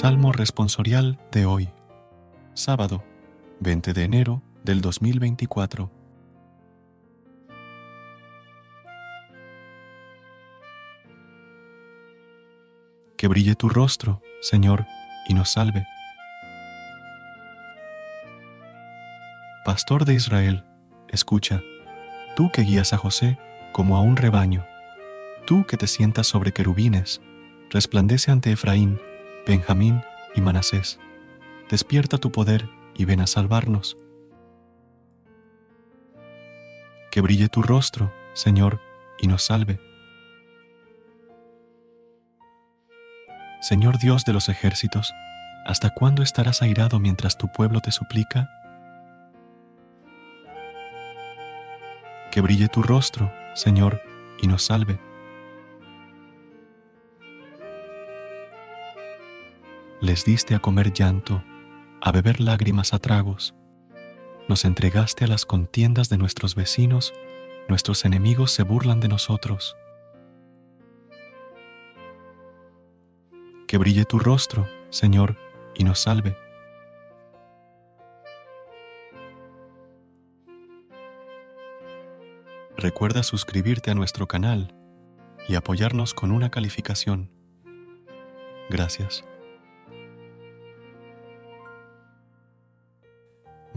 Salmo responsorial de hoy, sábado 20 de enero del 2024. Que brille tu rostro, Señor, y nos salve. Pastor de Israel, escucha, tú que guías a José como a un rebaño, tú que te sientas sobre querubines, resplandece ante Efraín Benjamín y Manasés, despierta tu poder y ven a salvarnos. Que brille tu rostro, Señor, y nos salve. Señor Dios de los ejércitos, ¿hasta cuándo estarás airado mientras tu pueblo te suplica? Que brille tu rostro, Señor, y nos salve. Les diste a comer llanto, a beber lágrimas a tragos. Nos entregaste a las contiendas de nuestros vecinos, nuestros enemigos se burlan de nosotros. Que brille tu rostro, Señor, y nos salve. Recuerda suscribirte a nuestro canal y apoyarnos con una calificación. Gracias.